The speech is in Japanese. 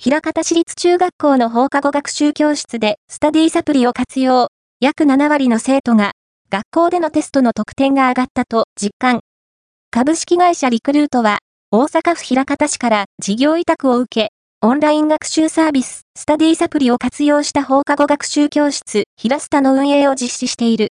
平方市立中学校の放課後学習教室でスタディサプリを活用。約7割の生徒が学校でのテストの得点が上がったと実感。株式会社リクルートは大阪府平方市から事業委託を受け、オンライン学習サービス、スタディサプリを活用した放課後学習教室、ヒラスタの運営を実施している。